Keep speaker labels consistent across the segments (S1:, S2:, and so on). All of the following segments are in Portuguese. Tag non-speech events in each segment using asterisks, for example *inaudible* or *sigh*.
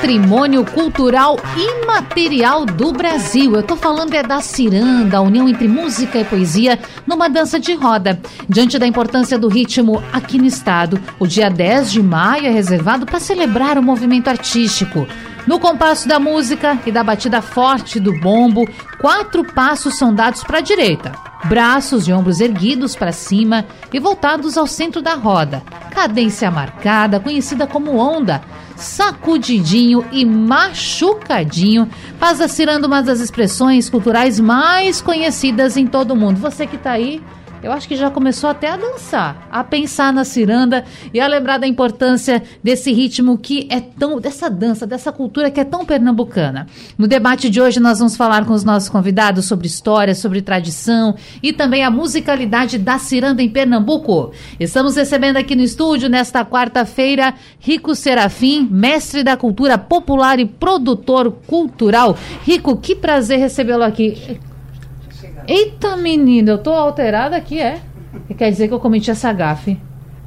S1: Patrimônio cultural imaterial do Brasil. Eu tô falando é da ciranda, a união entre música e poesia numa dança de roda. Diante da importância do ritmo aqui no estado, o dia 10 de maio é reservado para celebrar o movimento artístico. No compasso da música e da batida forte do bombo, quatro passos são dados para a direita. Braços e ombros erguidos para cima e voltados ao centro da roda. Cadência marcada, conhecida como onda, sacudidinho e machucadinho, faz a ciranda uma das expressões culturais mais conhecidas em todo o mundo. Você que está aí eu acho que já começou até a dançar, a pensar na ciranda e a lembrar da importância desse ritmo que é tão, dessa dança, dessa cultura que é tão pernambucana. No debate de hoje nós vamos falar com os nossos convidados sobre história, sobre tradição e também a musicalidade da ciranda em Pernambuco. Estamos recebendo aqui no estúdio nesta quarta-feira Rico Serafim, mestre da cultura popular e produtor cultural. Rico, que prazer recebê-lo aqui. Eita, menina, eu tô alterada aqui, é? Quer dizer que eu cometi essa gafe.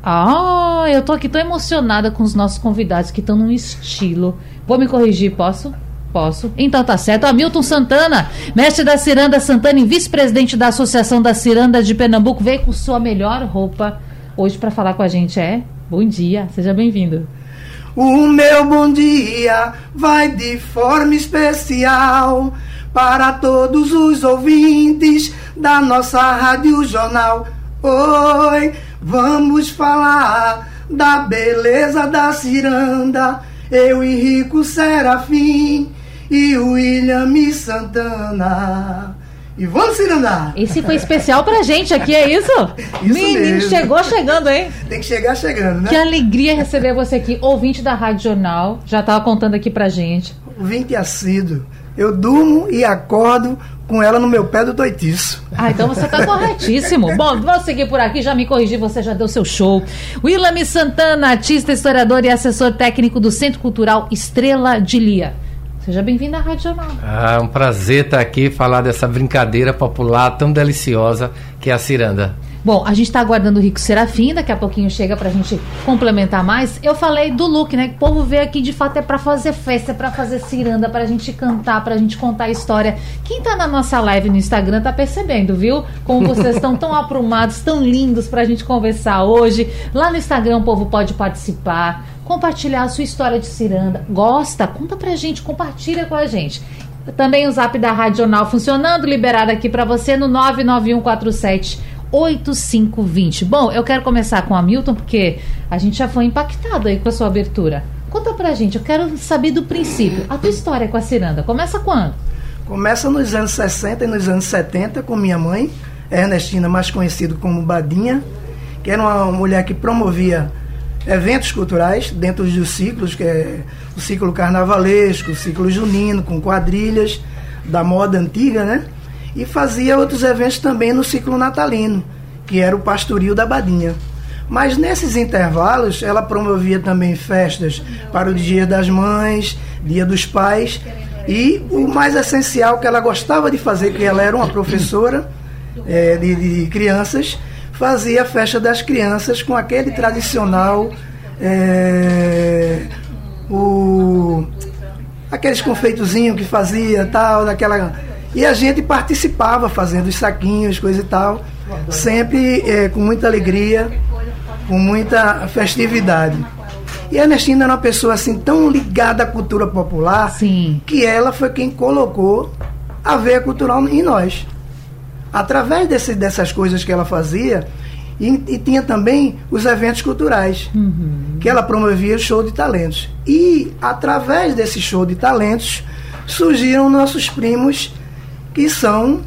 S1: Ah, eu tô aqui tão emocionada com os nossos convidados que estão num estilo. Vou me corrigir, posso? Posso. Então tá certo. Hamilton Santana, mestre da Ciranda Santana e vice-presidente da Associação da Ciranda de Pernambuco, veio com sua melhor roupa hoje para falar com a gente. É? Bom dia, seja bem-vindo.
S2: O meu bom dia vai de forma especial para todos os ouvintes da nossa Rádio Jornal. Oi, vamos falar da beleza da ciranda. Eu, Henrico Serafim e o William Santana. E vamos cirandar!
S1: Esse foi especial pra gente aqui, é isso? *laughs*
S2: isso
S1: Menino,
S2: mesmo.
S1: chegou chegando, hein?
S2: Tem que chegar chegando, né?
S1: Que alegria receber você aqui, ouvinte da Rádio Jornal. Já tava contando aqui pra gente.
S2: Ouvinte assíduo. Eu durmo e acordo com ela no meu pé do toitiço.
S1: Ah, então você está corretíssimo. *laughs* Bom, vou seguir por aqui, já me corrigi, você já deu seu show. William Santana, artista, historiador e assessor técnico do Centro Cultural Estrela de Lia. Seja bem-vindo à Rádio Jornal.
S3: Ah, um prazer estar aqui falar dessa brincadeira popular tão deliciosa que é a ciranda.
S1: Bom, a gente está aguardando o Rico Serafim, daqui a pouquinho chega para a gente complementar mais. Eu falei do look, né? Que o povo vê aqui de fato é para fazer festa, é para fazer ciranda, para a gente cantar, para a gente contar a história. Quem está na nossa live no Instagram tá percebendo, viu? Como vocês estão tão aprumados, tão lindos para a gente conversar hoje. Lá no Instagram o povo pode participar, compartilhar a sua história de ciranda. Gosta? Conta pra gente, compartilha com a gente. Também o zap da Rádio Jornal funcionando, liberado aqui para você no 99147 8520. Bom, eu quero começar com a Milton, porque a gente já foi impactado aí com a sua abertura. Conta pra gente, eu quero saber do princípio. A tua história com a ciranda, começa quando?
S2: Começa nos anos 60 e nos anos 70 com minha mãe, Ernestina, mais conhecido como Badinha, que era uma mulher que promovia eventos culturais dentro dos ciclos, que é o ciclo carnavalesco, o ciclo junino, com quadrilhas da moda antiga, né? E fazia outros eventos também no ciclo natalino, que era o pastoril da Badinha. Mas nesses intervalos, ela promovia também festas para o Dia das Mães, Dia dos Pais, e o mais essencial que ela gostava de fazer, que ela era uma professora é, de, de, crianças, fazia a festa das crianças com aquele tradicional. É, o, aqueles confeitozinhos que fazia, tal, daquela e a gente participava fazendo os saquinhos, coisa e tal, sempre é, com muita alegria, com muita festividade. E a Ernestina era uma pessoa assim tão ligada à cultura popular
S1: Sim.
S2: que ela foi quem colocou a veia cultural em nós. Através desse, dessas coisas que ela fazia, e, e tinha também os eventos culturais,
S1: uhum.
S2: que ela promovia show de talentos. E através desse show de talentos surgiram nossos primos que são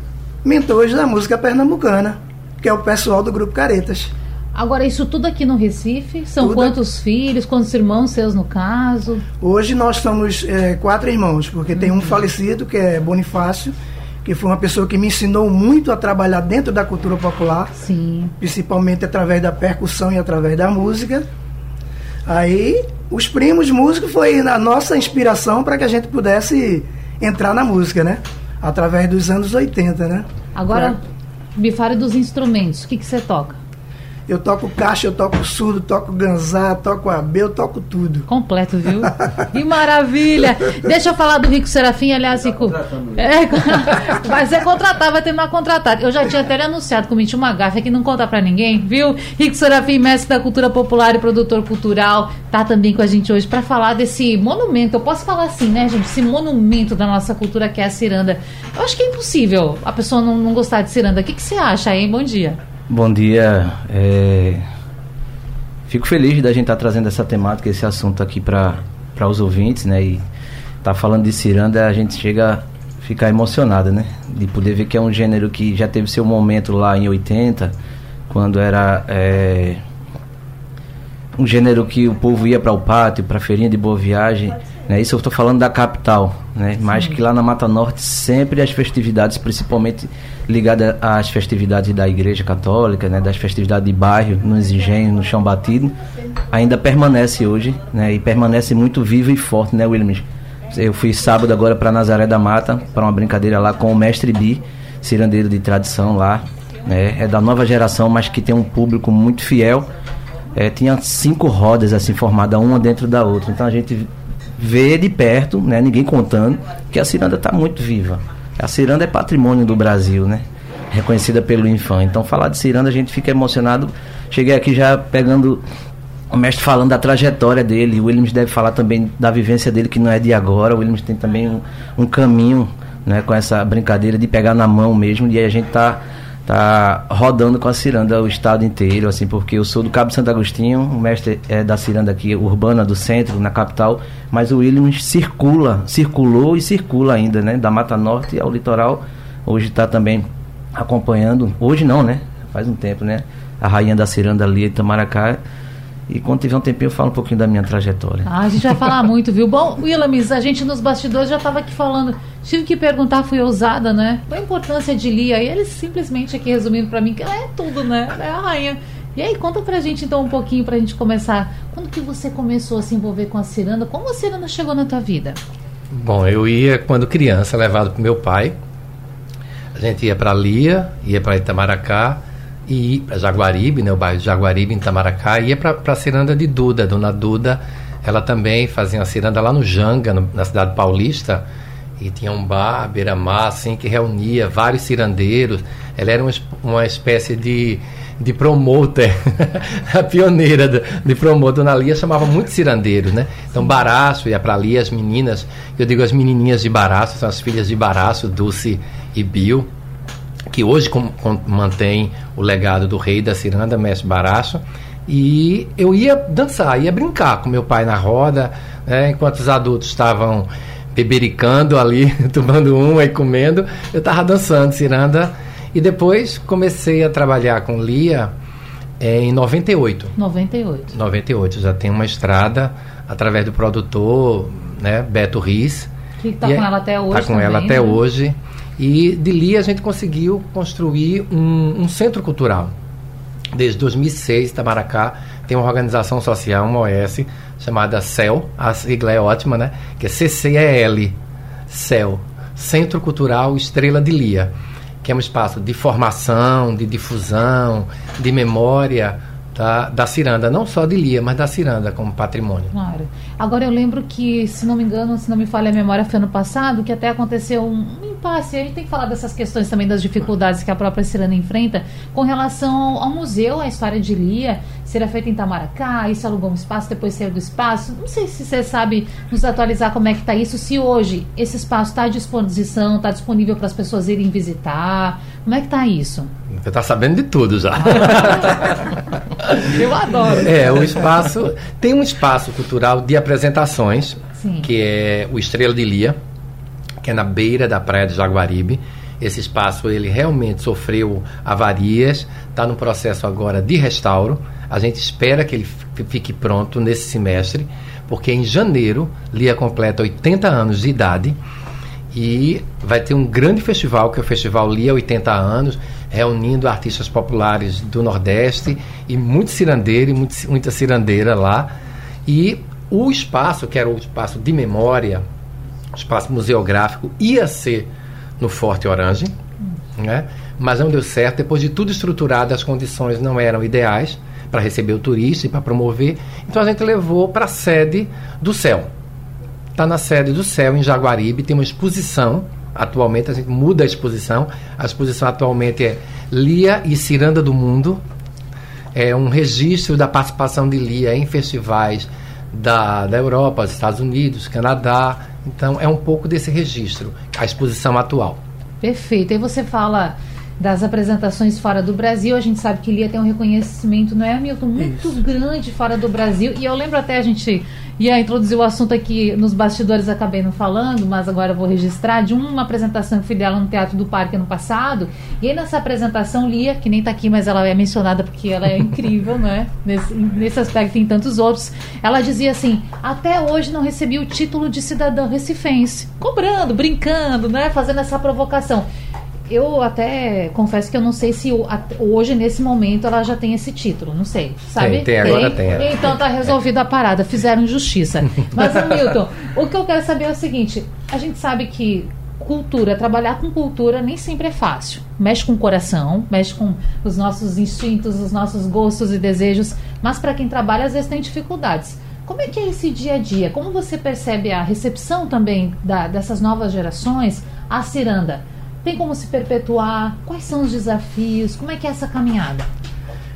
S2: mentores da música pernambucana, que é o pessoal do Grupo Caretas.
S1: Agora, isso tudo aqui no Recife? São tudo quantos filhos, quantos irmãos seus no caso?
S2: Hoje nós somos é, quatro irmãos, porque uhum. tem um falecido, que é Bonifácio, que foi uma pessoa que me ensinou muito a trabalhar dentro da cultura popular,
S1: Sim.
S2: principalmente através da percussão e através da música. Aí, os primos músicos foi a nossa inspiração para que a gente pudesse entrar na música, né? Através dos anos 80, né?
S1: Agora, me fale dos instrumentos. O que, que você toca?
S2: Eu toco caixa, eu toco surdo, toco ganzá, toco abel, eu toco tudo.
S1: Completo, viu? *laughs* Que maravilha! Deixa eu falar do Rico Serafim, aliás, Rico. É, *laughs* vai ser contratado, vai terminar contratado. Eu já tinha até anunciado, cometi uma gafa que não conta pra ninguém, viu? Rico Serafim, mestre da cultura popular e produtor cultural, tá também com a gente hoje para falar desse monumento. Eu posso falar assim, né, gente? Esse monumento da nossa cultura que é a ciranda. Eu acho que é impossível a pessoa não, não gostar de ciranda. O que, que você acha, hein? Bom dia.
S4: Bom dia. É... Fico feliz da gente estar tá trazendo essa temática, esse assunto aqui para os ouvintes, né? E tá falando de ciranda, a gente chega a ficar emocionado, né? De poder ver que é um gênero que já teve seu momento lá em 80, quando era é... um gênero que o povo ia para o pátio, para a feirinha de boa viagem. Né? Isso eu estou falando da capital, né? Mas que lá na Mata Norte sempre as festividades, principalmente ligada às festividades da Igreja Católica, né, das festividades de bairro, nos engenhos, no chão batido, ainda permanece hoje, né, e permanece muito vivo e forte, né, Williams? Eu fui sábado agora para Nazaré da Mata, para uma brincadeira lá com o mestre Bi, cirandeiro de tradição lá, né, é da nova geração, mas que tem um público muito fiel. É, tinha cinco rodas assim formadas uma dentro da outra, então a gente vê de perto, né, ninguém contando, que a ciranda está muito viva. A ciranda é patrimônio do Brasil, né? Reconhecida pelo Infam. Então, falar de ciranda, a gente fica emocionado. Cheguei aqui já pegando o mestre falando da trajetória dele. O Williams deve falar também da vivência dele, que não é de agora. O Williams tem também um, um caminho né, com essa brincadeira de pegar na mão mesmo. E a gente tá tá rodando com a ciranda o estado inteiro, assim, porque eu sou do Cabo Santo Agostinho, o mestre é da ciranda aqui urbana do centro, na capital, mas o Williams circula, circulou e circula ainda, né, da Mata Norte ao litoral. Hoje está também acompanhando, hoje não, né? Faz um tempo, né? A rainha da ciranda ali, Itamaracá, e quando tiver um tempinho eu falo um pouquinho da minha trajetória.
S1: Ah, a gente vai falar *laughs* muito, viu? Bom, Willamis, a gente nos bastidores já estava aqui falando. Tive que perguntar, fui ousada, né? Qual a importância de Lia? E ele simplesmente aqui resumindo para mim que ela é tudo, né? Ela é a rainha. E aí, conta pra gente então um pouquinho pra gente começar. Quando que você começou a se envolver com a ciranda? Como a ciranda chegou na tua vida?
S3: Bom, eu ia quando criança, levado pro meu pai. A gente ia para Lia, ia para Itamaracá e para Jaguaribe, né, o bairro de Jaguaribe, em Itamaracá, ia para a ciranda de Duda. Dona Duda, ela também fazia uma ciranda lá no Janga, no, na cidade paulista, e tinha um bar, beira-mar, assim, que reunia vários cirandeiros. Ela era uma, uma espécie de, de promoter, *laughs* a pioneira de, de promoter. Dona Lia chamava muitos cirandeiros, né? Então, Baraço ia para ali, as meninas, eu digo as menininhas de Baraço, são as filhas de Baraço, Dulce e Bill que hoje com, com, mantém o legado do rei da ciranda, mestre Baracho. E eu ia dançar, ia brincar com meu pai na roda, né, enquanto os adultos estavam bebericando ali, *laughs* tomando uma e comendo, eu estava dançando ciranda. E depois comecei a trabalhar com Lia é, em 98.
S1: 98.
S3: 98. Já tem uma estrada através do produtor né, Beto Riz.
S1: Que está com ela até hoje.
S3: Está com
S1: também,
S3: ela até
S1: né?
S3: hoje. E de Lia a gente conseguiu construir um, um, centro cultural. Desde 2006, Itamaracá tem uma organização social, uma OS, chamada CEL, a sigla é ótima, né? Que é CCEL, CEL, Centro Cultural Estrela de Lia, que é um espaço de formação, de difusão, de memória, da, da ciranda, não só de Lia, mas da ciranda como patrimônio.
S1: Claro. Agora eu lembro que, se não me engano, se não me falha a memória, foi ano passado que até aconteceu um, impasse. A gente tem que falar dessas questões também, das dificuldades que a própria ciranda enfrenta com relação ao, museu, a história de Lia, será feita em Tamaracá, isso alugou um espaço, depois saiu do espaço. Não sei se você sabe nos atualizar como é que está isso, se hoje esse espaço está à disposição, está disponível para as pessoas irem visitar. Como é que está isso?
S3: Você está sabendo de tudo já. *laughs*
S1: Eu adoro.
S3: É, o espaço. Tem um espaço cultural de apresentações,
S1: Sim.
S3: que é o Estrela de Lia, que é na beira da praia de Jaguaribe. Esse espaço ele realmente sofreu avarias, está no processo agora de restauro. A gente espera que ele fique pronto nesse semestre, porque em janeiro Lia completa 80 anos de idade E vai ter um grande festival, que é o Festival Lia 80 anos, reunindo artistas populares do Nordeste e muito cirandeiro e muito, muita cirandeira lá. E o espaço, que era o espaço de memória, espaço museográfico, ia ser no Forte Orange, né? mas não deu certo. Depois de tudo estruturado, as condições não eram ideais para receber o turista e para promover. Então a gente levou para a sede do Céu. Está na sede do Céu, em Jaguaribe, tem uma exposição. Atualmente a gente muda a exposição. A exposição atualmente é Lia e Ciranda do Mundo. É um registro da participação de Lia em festivais da, da Europa, dos Estados Unidos, Canadá. Então é um pouco desse registro, a exposição atual.
S1: Perfeito. E você fala das apresentações fora do Brasil. A gente sabe que Lia tem um reconhecimento, não é, Milton? Muito Isso. grande fora do Brasil. E eu lembro até a gente ia introduzir o assunto aqui nos bastidores, acabei não falando, mas agora vou registrar, de uma apresentação que fui dela no Teatro do Parque ano passado. E aí nessa apresentação, Lia, que nem está aqui, mas ela é mencionada porque ela é incrível, *laughs* né? Nesse, nesse aspecto tem tantos outros. Ela dizia assim: até hoje não recebi o título de cidadão recifense. Cobrando, brincando, né? Fazendo essa provocação eu até confesso que eu não sei se hoje, nesse momento, ela já tem esse título. Não sei. Sabe?
S3: Tem, tem, agora tem. É.
S1: Então tá resolvida a parada. Fizeram justiça. *laughs* Mas, Milton, o que eu quero saber é o seguinte: a gente sabe que cultura, trabalhar com cultura nem sempre é fácil. Mexe com o coração, mexe com os nossos instintos, os nossos gostos e desejos. Mas para quem trabalha, às vezes tem dificuldades. Como é que é esse dia a dia? Como você percebe a recepção também da, dessas novas gerações à ciranda? Tem como se perpetuar? Quais são os desafios? Como é que é essa caminhada?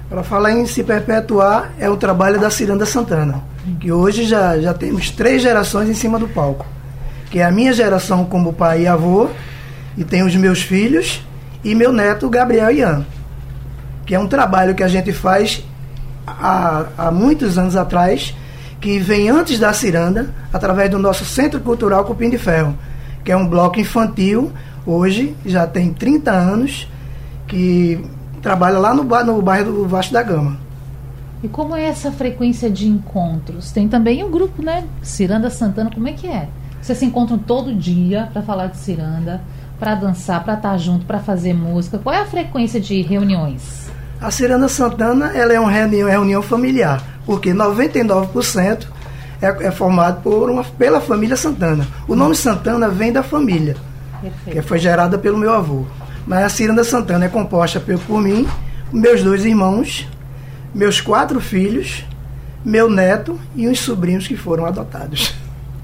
S2: Para falar em se perpetuar, é o trabalho da Ciranda Santana, que hoje já, já temos três gerações em cima do palco. Que é a minha geração como pai e avô, e tem os meus filhos, e meu neto Gabriel Ian. Que é um trabalho que a gente faz há, há muitos anos atrás, que vem antes da Ciranda, através do nosso Centro Cultural Cupim de Ferro, que é um bloco infantil hoje já tem 30 anos que trabalha lá no, no bairro do Vasco da Gama.
S1: E como é essa frequência de encontros? Tem também um grupo, né? Ciranda Santana, como é que é? Vocês se encontram todo dia para falar de ciranda, para dançar, para estar tá junto, para fazer música. Qual é a frequência de reuniões?
S2: A Ciranda Santana ela é uma reunião, reunião familiar, porque 99% é, é formado por uma, pela família Santana. O nome Santana vem da família. Perfeito. que foi gerada pelo meu avô. Mas a Ciranda Santana é composta por, mim, meus dois irmãos, meus quatro filhos, meu neto e uns sobrinhos que foram adotados.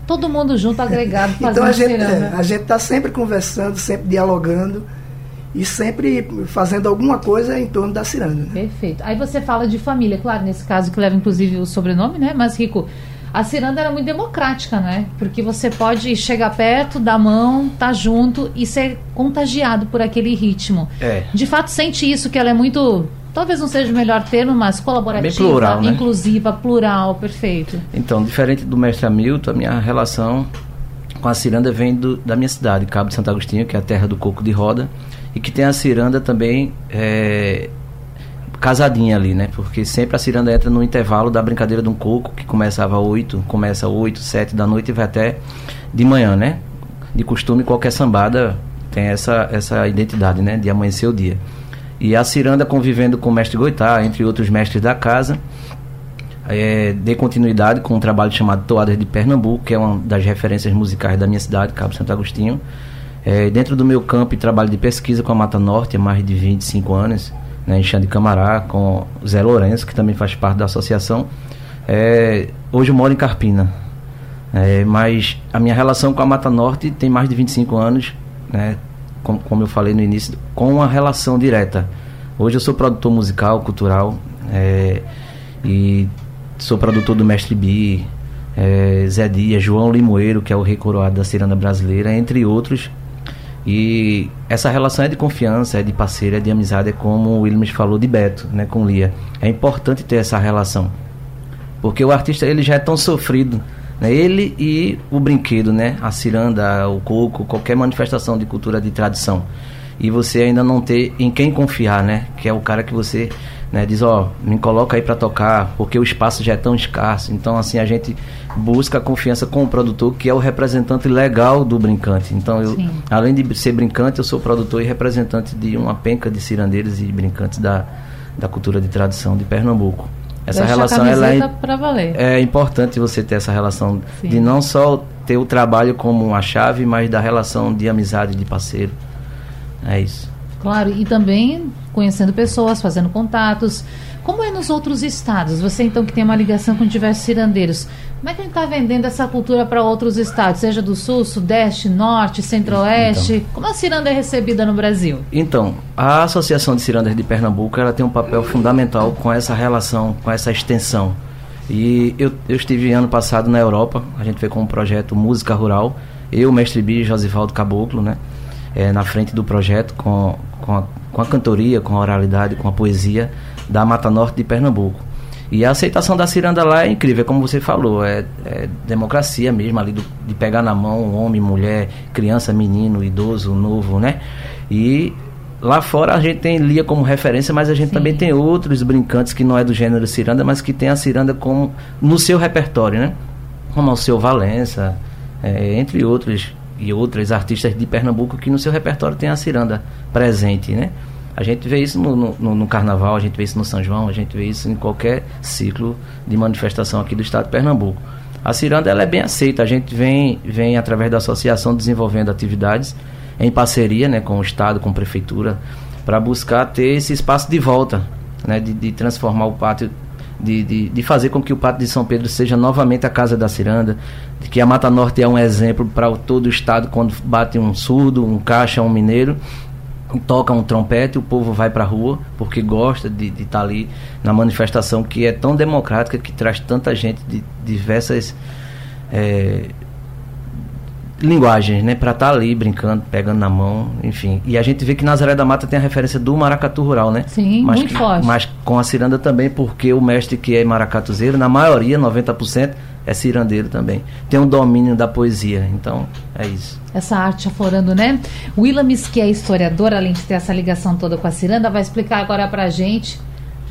S1: Todo mundo junto, agregado,
S2: fazendo *laughs* então a gente, é, a gente está sempre conversando, sempre dialogando e sempre fazendo alguma coisa em torno da ciranda. Né?
S1: Perfeito. Aí você fala de família, claro, nesse caso que leva inclusive o sobrenome, né? Mas Rico, a ciranda era muito democrática, né? Porque você pode chegar perto, dar mão, estar tá junto e ser contagiado por aquele ritmo. É. De fato, sente isso, que ela é muito talvez não seja o melhor termo, mas colaborativa, Bem plural, né? inclusiva, plural, perfeito.
S4: Então, diferente do mestre Hamilton, a minha relação com a ciranda vem do, da minha cidade, Cabo de Santo Agostinho, que é a terra do coco de roda, e que tem a ciranda também é, casadinha ali, né? Porque sempre a ciranda entra no intervalo da brincadeira de um coco, que começava às 8, começa às 8, 7 da noite e vai até de manhã, né? De costume, qualquer sambada tem essa, essa identidade, né? De amanhecer o dia. E a ciranda convivendo com o mestre Goitá, entre outros mestres da casa, é, continuidade com um trabalho chamado Toadas de Pernambuco, que é uma das referências musicais da minha cidade, Cabo Santo Agostinho. É, dentro do meu campo e trabalho de pesquisa com a Mata Norte há mais de 25 anos, né, em Xande Camará, com Zé Lourenço, que também faz parte da associação. É, hoje eu moro em Carpina, é, mas a minha relação com a Mata Norte tem mais de 25 anos, né, como, como eu falei no início, com uma relação direta. Hoje eu sou produtor musical, cultural, é, e sou produtor do Mestre Bi, é, Zé Dias, João Limoeiro, que é o rei coroado da ciranda brasileira, entre outros e essa relação é de confiança, é de parceira, é de amizade, é como o Williams falou de Beto, né, com Lia. É importante ter essa relação. Porque o artista ele já é tão sofrido, né? Ele e o brinquedo, né? A ciranda, o coco, qualquer manifestação de cultura de tradição. E você ainda não ter em quem confiar, né? Que é o cara que você né, diz, ó, me coloca aí para tocar, porque o espaço já é tão escasso. Então, assim, a gente busca a confiança com o produtor, que é o representante legal do brincante. Então, eu, além de ser brincante, eu sou produtor e representante de uma penca de cirandeiros e brincantes da, da cultura de tradição de Pernambuco. Essa
S1: Deixa
S4: relação ela é, é importante você ter essa relação
S1: Sim.
S4: de não só ter o trabalho como uma chave, mas da relação de amizade, de parceiro. É isso.
S1: Claro, e também conhecendo pessoas, fazendo contatos. Como é nos outros estados? Você então que tem uma ligação com diversos cirandeiros, como é que a gente está vendendo essa cultura para outros estados, seja do sul, sudeste, norte, centro-oeste? Como a ciranda é recebida no Brasil?
S4: Então, a Associação de Cirandas de Pernambuco ela tem um papel fundamental com essa relação, com essa extensão. E eu, eu estive ano passado na Europa, a gente veio com um projeto Música Rural, eu, Mestre Bi e Josivaldo Caboclo, né? É, na frente do projeto com, com, a, com a cantoria, com a oralidade, com a poesia da Mata Norte de Pernambuco. E a aceitação da ciranda lá é incrível, como você falou, é, é democracia mesmo ali, do, de pegar na mão homem, mulher, criança, menino, idoso, novo, né? E lá fora a gente tem Lia como referência, mas a gente
S1: Sim.
S4: também tem outros brincantes que não é do gênero ciranda, mas que tem a ciranda como no seu repertório, né? Como o seu Valença, é, entre outros e outras artistas de Pernambuco que no seu repertório tem a ciranda presente, né? A gente vê isso no, no, no carnaval, a gente vê isso no São João, a gente vê isso em qualquer ciclo de manifestação aqui do estado de Pernambuco. A ciranda ela é bem aceita, a gente vem, vem através da associação desenvolvendo atividades em parceria né, com o estado, com a prefeitura, para buscar ter esse espaço de volta, né, de, de transformar o pátio de, de, de fazer com que o Pátio de São Pedro seja novamente a Casa da Ciranda, de que a Mata Norte é um exemplo para todo o estado quando bate um surdo, um caixa, um mineiro, toca um trompete, o povo vai para a rua porque gosta de estar ali na manifestação que é tão democrática, que traz tanta gente de diversas eh, linguagens, né, para estar ali brincando, pegando na mão, enfim. E a gente vê que Nazaré da Mata tem a referência do maracatu rural, né?
S1: Sim,
S4: mas
S1: muito forte.
S4: Mas com a ciranda também, porque o mestre que é maracatuzeiro, na maioria, 90%, é cirandeiro também. Tem um domínio da poesia, então é isso.
S1: Essa arte aflorando, né? Willamis, que é historiador, além de ter essa ligação toda com a ciranda, vai explicar agora pra gente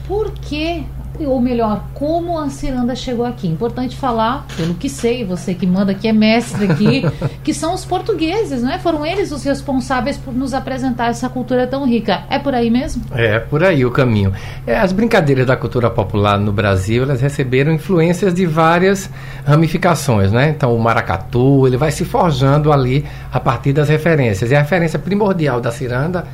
S1: por que, ou melhor, como a ciranda chegou aqui. Importante falar, pelo que sei, você que manda aqui é mestre aqui, *laughs* que são os portugueses, né? Foram eles os responsáveis por nos apresentar essa cultura tão rica. É por aí mesmo?
S3: É, por aí o caminho. É, as brincadeiras da cultura popular no Brasil, elas receberam influências de várias ramificações, né? Então, o maracatu, ele vai se forjando ali a partir das referências. E a referência primordial da ciranda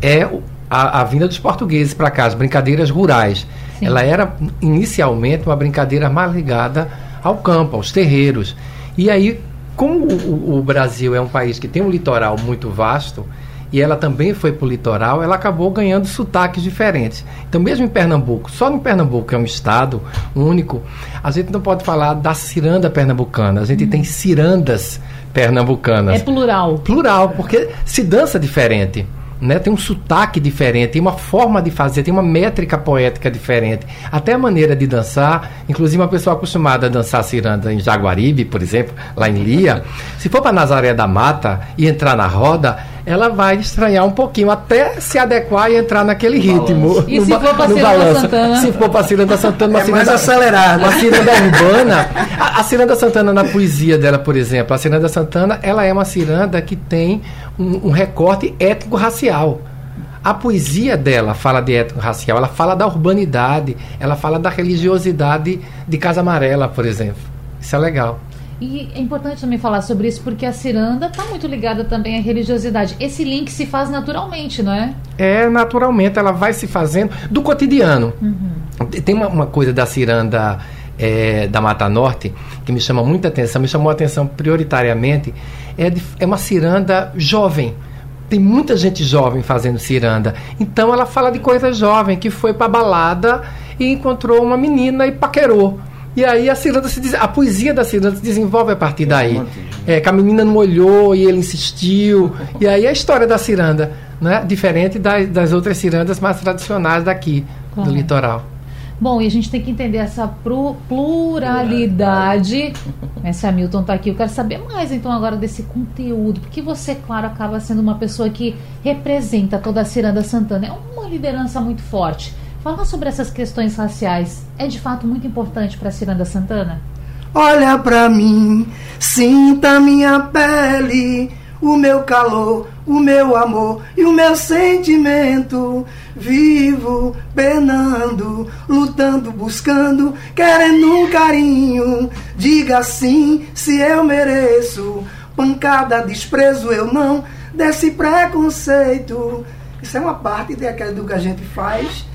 S3: é a, a vinda dos portugueses para cá, as brincadeiras rurais.
S1: Sim.
S3: Ela era inicialmente uma brincadeira mais ligada ao campo, aos terreiros. E aí, como o, o- Brasil é um país que tem um litoral muito vasto, e ela também foi para o litoral, ela acabou ganhando sotaques diferentes. Então, mesmo em Pernambuco, só em Pernambuco, que é um estado único, a gente não pode falar da ciranda pernambucana, a gente tem cirandas pernambucanas
S1: É plural.
S3: plural, porque se dança diferente. Né? Tem um sotaque diferente, tem uma forma de fazer, tem uma métrica poética diferente. Até a maneira de dançar, inclusive uma pessoa acostumada a dançar ciranda em Jaguaribe, por exemplo, lá em Lia, se for para Nazaré da Mata e entrar na roda, ela vai estranhar um pouquinho, até se adequar e entrar naquele ritmo.
S1: E
S3: no
S1: se for pra
S3: no
S1: Ciranda
S3: balanço.
S1: Santana?
S3: Se for para Ciranda Santana, uma
S2: É mais
S3: ciranda-
S2: acelerado.
S3: uma ciranda urbana. A, a ciranda Santana, na poesia dela, por exemplo, a ciranda Santana, ela é uma ciranda que tem um, um recorte étnico-racial. A poesia dela fala de étnico-racial, ela fala da urbanidade, ela fala da religiosidade de Casa Amarela, por exemplo. Isso é legal.
S1: E é importante também falar sobre isso porque a ciranda está muito ligada também à religiosidade. Esse link se faz naturalmente, não é?
S3: É, naturalmente, ela vai se fazendo do cotidiano. Tem uma, uma coisa da ciranda é, da Mata Norte que me chama muita atenção, me chamou a atenção prioritariamente, é, de- é uma ciranda jovem. Tem muita gente jovem fazendo ciranda. Então ela fala de coisa jovem, que foi pra balada e encontrou uma menina e paquerou. E aí a ciranda se des- a poesia da ciranda se desenvolve a partir daí. É, que a menina não olhou e ele insistiu. E aí a história da ciranda, né? Diferente das, das outras cirandas mais tradicionais daqui,
S1: Claro.
S3: do litoral.
S1: Bom, e a gente tem que entender essa pru- pluralidade. Esse Hamilton está aqui. Eu quero saber mais então agora desse conteúdo, porque você, claro, acaba sendo uma pessoa que representa toda a Ciranda Santana. É uma liderança muito forte. Falar sobre essas questões raciais é de fato muito importante para a Ciranda Santana?
S2: Olha pra mim, sinta minha pele, o meu calor, o meu amor e o meu sentimento. Vivo penando, lutando, buscando, querendo um carinho. Diga sim se eu mereço. Pancada, desprezo, eu não desse preconceito. Isso é uma parte daquilo que a gente faz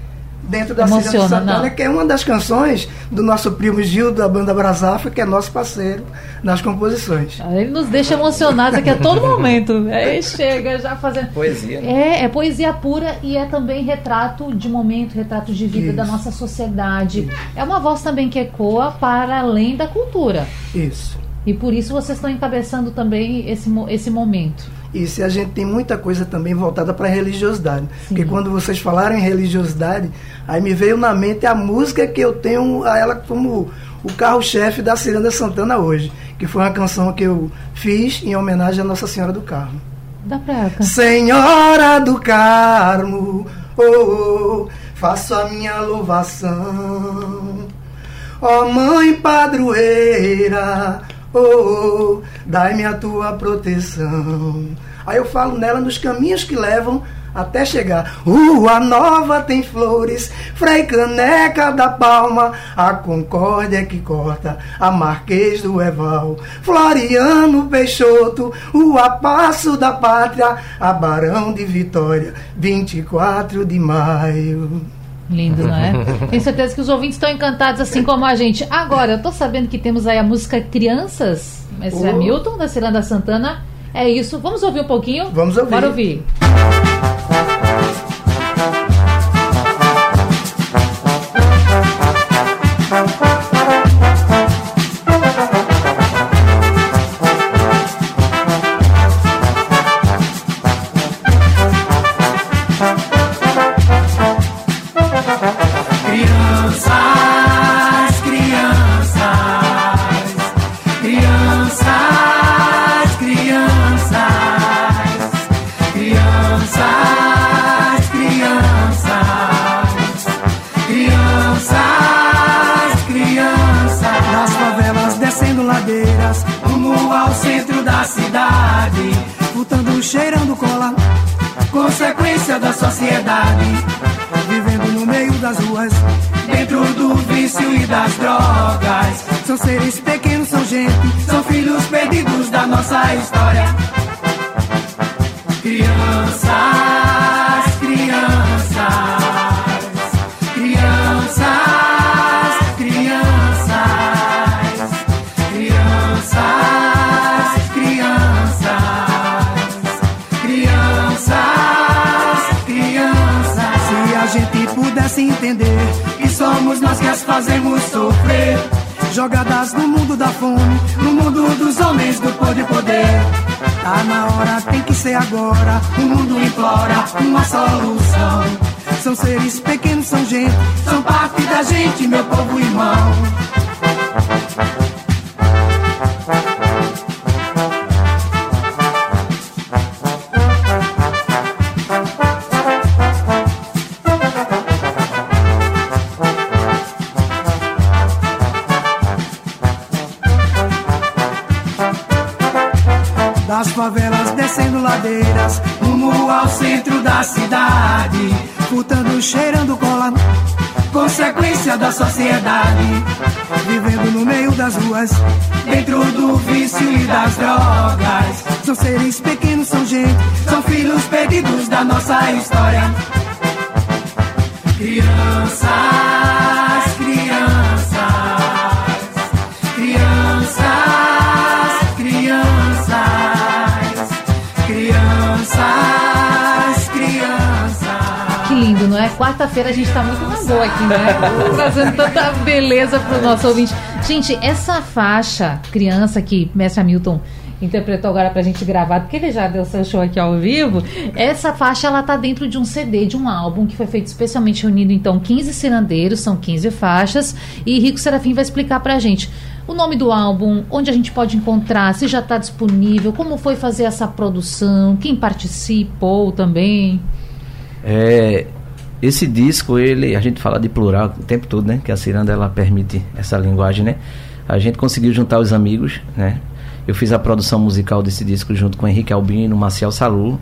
S2: dentro da
S1: Emociona,
S2: Ciranda Santana,
S1: não.
S2: que é uma das canções do nosso primo Gil, da banda Brasafra, que é nosso parceiro nas composições.
S1: Ele nos deixa emocionados aqui a todo momento. Aí chega já fazendo.
S4: Poesia, né?
S1: É, é poesia pura e é também retrato de momento, retrato de vida
S2: Isso.
S1: da nossa sociedade. É uma voz também que ecoa para além da cultura.
S2: Isso.
S1: E por isso vocês estão encabeçando também esse, esse momento.
S2: Isso, e a gente tem muita coisa também voltada para a religiosidade. Porque quando vocês falaram em religiosidade, aí me veio na mente a música que eu tenho a ela como o carro-chefe da Ciranda Santana hoje, que foi uma canção que eu fiz em homenagem à Nossa Senhora do Carmo.
S1: Dá pra.
S2: Senhora do Carmo, oh, oh, faço a minha louvação. Ó Mãe Padroeira, oh, oh, dai-me a tua proteção. Aí eu falo nela nos caminhos que levam até chegar. Rua Nova tem flores, Frei Caneca da Palma, a Concórdia que corta, a Marquês do Eval, Floriano Peixoto, o Passo da Pátria, a Barão de Vitória, 24 de maio.
S1: Lindo, não é? *laughs* Tenho certeza que os ouvintes estão encantados assim como a gente. Agora, eu tô sabendo que temos aí a música Crianças, Mestre
S2: Oh.
S1: Hamilton, da Ciranda Santana. É isso. Vamos ouvir um pouquinho?
S2: Vamos ouvir.
S1: Bora ouvir.
S5: Da cidade, lutando, cheirando cola, consequência da sociedade vivendo no meio das ruas, dentro do vício e das drogas. São seres pequenos, são gente, são filhos perdidos da nossa história. Crianças, fazemos sofrer, jogadas no mundo da fome, no mundo dos homens do poder poder. Tá na hora, tem que ser agora. O mundo implora uma solução. São seres pequenos, são gente, são parte da gente, meu povo irmão. Descendo ladeiras, rumo ao centro da cidade, furtando, cheirando cola, consequência da sociedade, vivendo no meio das ruas, dentro do vício e das drogas. São seres pequenos, são gente, são filhos perdidos da nossa história. Crianças,
S1: Quarta-feira a gente tá muito na boa aqui, né? Trazendo tanta beleza pro nosso ouvinte. Gente, essa faixa, criança que Mestre Hamilton interpretou agora pra gente gravar, porque ele já deu seu show aqui ao vivo. Essa faixa, ela tá dentro de um CD, de um álbum que foi feito especialmente reunindo, então, 15 cirandeiros, são 15 faixas, e Rico Serafim vai explicar pra gente o nome do álbum, onde a gente pode encontrar, se já tá disponível, como foi fazer essa produção, quem participou também.
S4: É, Esse disco, ele, a gente fala de plural o tempo todo, né? Que a ciranda ela permite essa linguagem, né? A gente conseguiu juntar os amigos, né? Eu fiz a produção musical desse disco junto com Henrique Albino, Marcial Salu.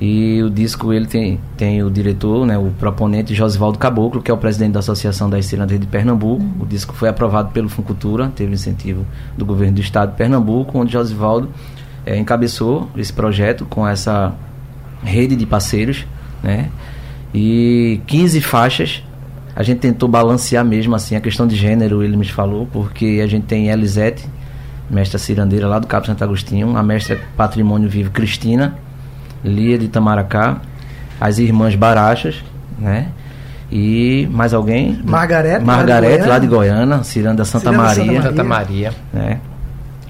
S4: E o disco ele tem, tem o diretor, né, o proponente Josivaldo Caboclo, que é o presidente da Associação das Cirandas de Pernambuco. O disco foi aprovado pelo Funcultura, teve incentivo do governo do estado de Pernambuco, onde Josivaldo é, encabeçou esse projeto com essa rede de parceiros, né? E 15 faixas. A gente tentou balancear mesmo assim a questão de gênero, ele me falou, porque a gente tem Elisete, mestra cirandeira lá do Cabo Santo Agostinho, a mestra Patrimônio Vivo Cristina, Lia de Tamaracá, as irmãs Barachas, né? E mais alguém?
S2: Margarete.
S4: Margarete, lá de Goiânia, Ciranda Santa Ciranda Maria.
S3: Santa Maria.
S4: Né?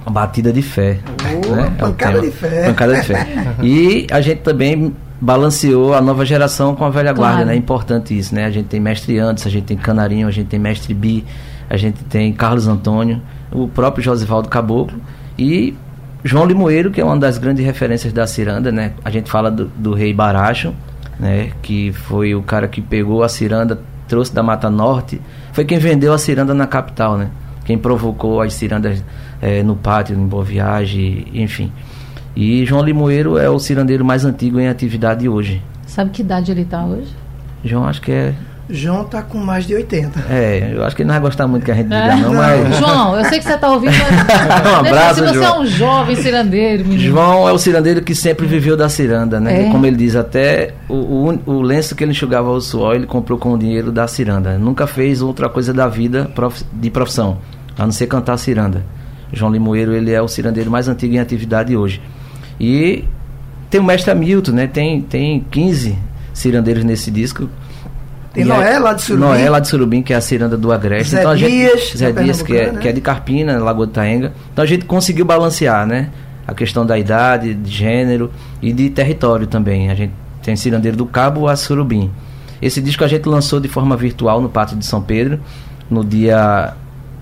S4: Uma batida de fé.
S2: Oh, né? Pancada é de fé.
S4: Pancada de fé. *laughs* e a gente também balanceou a nova geração com a velha claro. guarda, né? É importante isso, né? A gente tem mestre Antes, a gente tem Canarinho, a gente tem mestre Bi, a gente tem Carlos Antônio, o próprio Josivaldo Caboclo e João Limoeiro, que é uma das grandes referências da ciranda, né? A gente fala do, do rei Baracho, né? Que foi o cara que pegou a ciranda, trouxe da Mata Norte, foi quem vendeu a ciranda na capital, né? Quem provocou as cirandas é, no pátio, em Boa Viagem, enfim. E João Limoeiro é o cirandeiro mais antigo em atividade hoje.
S1: Sabe que idade ele está hoje?
S4: João, acho que é
S2: João tá com mais de 80.
S4: É, eu acho que ele não vai gostar muito que a gente diga, é, não, mas. *laughs*
S1: João, eu sei que você tá ouvindo. Mas... *laughs* um abraço, você João. é um jovem cirandeiro, menino.
S4: João é o cirandeiro que sempre viveu da ciranda, né? É. Como ele diz, até o, o, o, lenço que ele enxugava o suor, ele comprou com o dinheiro da ciranda. Nunca fez outra coisa da vida prof, de profissão, a não ser cantar ciranda. João Limoeiro, ele é o cirandeiro mais antigo em atividade hoje. E tem o mestre Hamilton, né? Tem, tem 15 cirandeiros nesse disco
S2: tem e Noé lá de Surubim.
S4: Noé lá de Surubim, que é a ciranda do Agreste.
S2: Zé
S4: então,
S2: Dias.
S4: Gente, Zé Dias, que é, né? que é de Carpina, Lagoa do Taenga. Então a gente conseguiu balancear, né? A questão da idade, de gênero e de território também. A gente tem Cirandeiro do Cabo a Surubim. Esse disco a gente lançou de forma virtual no Pátio de São Pedro, no dia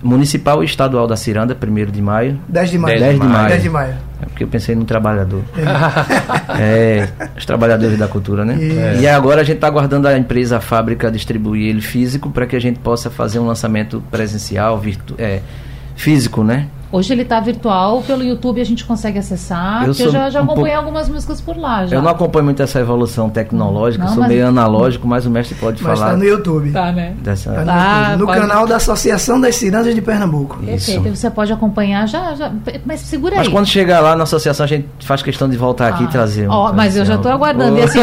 S4: Municipal e Estadual da Ciranda, 1 de maio.
S2: 10 de maio.
S4: 10 de maio.
S2: 10 de maio.
S4: Porque eu pensei no trabalhador. É. *laughs* é os trabalhadores da cultura, né? É. E agora a gente está aguardando a empresa, a fábrica, distribuir ele físico para que a gente possa fazer um lançamento presencial, virtu é, físico, né?
S1: Hoje ele está virtual, pelo YouTube a gente consegue acessar. Eu, eu já, já acompanhei um algumas músicas por lá. Já.
S4: Eu não acompanho muito essa evolução tecnológica, não, sou meio analógico, mas o mestre pode
S2: mas
S4: falar.
S2: Está no YouTube.
S1: Tá, né?
S2: Dessa... Tá no, tá, no pode... canal da Associação das Cirandas de Pernambuco.
S1: Perfeito, Isso. você pode acompanhar já, já. Mas segura aí.
S4: Mas quando chegar lá na associação, a gente faz questão de voltar ah. aqui e trazer. Um
S1: ó, mas eu já estou aguardando. Oh. E assim,